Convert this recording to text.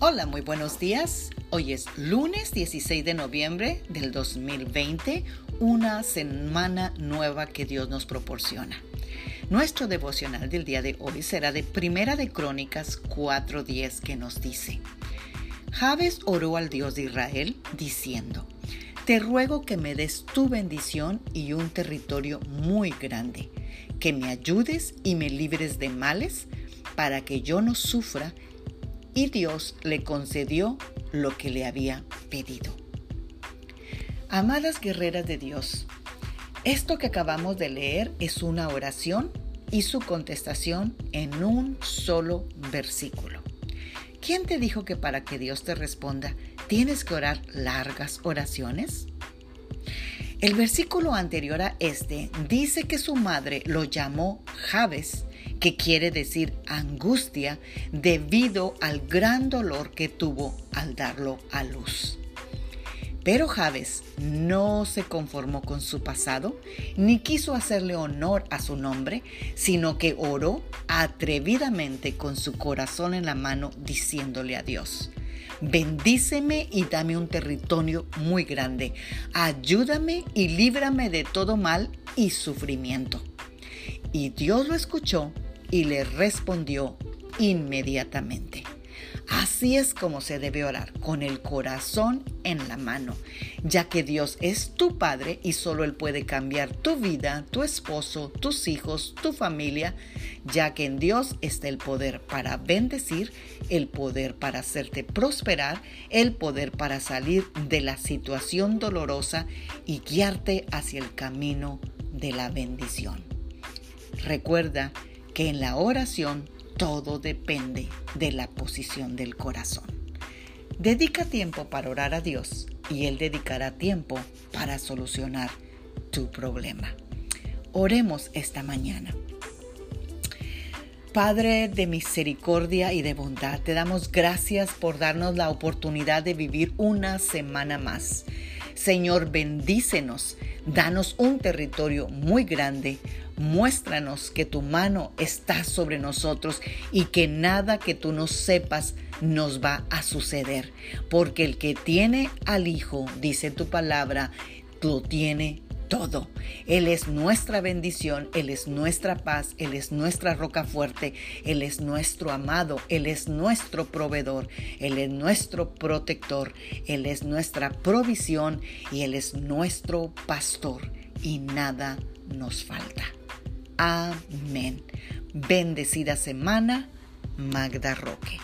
Hola, muy buenos días. Hoy es lunes 16 de noviembre del 2020, una semana nueva que Dios nos proporciona. Nuestro devocional del día de hoy será de Primera de Crónicas 4:10 que nos dice: Jabes oró al Dios de Israel diciendo: Te ruego que me des tu bendición y un territorio muy grande, que me ayudes y me libres de males, para que yo no sufra y Dios le concedió lo que le había pedido. Amadas guerreras de Dios, esto que acabamos de leer es una oración y su contestación en un solo versículo. ¿Quién te dijo que para que Dios te responda tienes que orar largas oraciones? El versículo anterior a este dice que su madre lo llamó Jabes que quiere decir angustia debido al gran dolor que tuvo al darlo a luz. Pero Javes no se conformó con su pasado, ni quiso hacerle honor a su nombre, sino que oró atrevidamente con su corazón en la mano, diciéndole a Dios, bendíceme y dame un territorio muy grande, ayúdame y líbrame de todo mal y sufrimiento. Y Dios lo escuchó y le respondió inmediatamente. Así es como se debe orar, con el corazón en la mano, ya que Dios es tu Padre y solo Él puede cambiar tu vida, tu esposo, tus hijos, tu familia, ya que en Dios está el poder para bendecir, el poder para hacerte prosperar, el poder para salir de la situación dolorosa y guiarte hacia el camino de la bendición. Recuerda que en la oración todo depende de la posición del corazón. Dedica tiempo para orar a Dios y Él dedicará tiempo para solucionar tu problema. Oremos esta mañana. Padre de misericordia y de bondad, te damos gracias por darnos la oportunidad de vivir una semana más. Señor, bendícenos, danos un territorio muy grande, muéstranos que tu mano está sobre nosotros y que nada que tú no sepas nos va a suceder, porque el que tiene al Hijo, dice tu palabra, lo tiene todo. Él es nuestra bendición, Él es nuestra paz, Él es nuestra roca fuerte, Él es nuestro amado, Él es nuestro proveedor, Él es nuestro protector, Él es nuestra provisión y Él es nuestro pastor y nada nos falta. Amén. Bendecida semana, Magda Roque.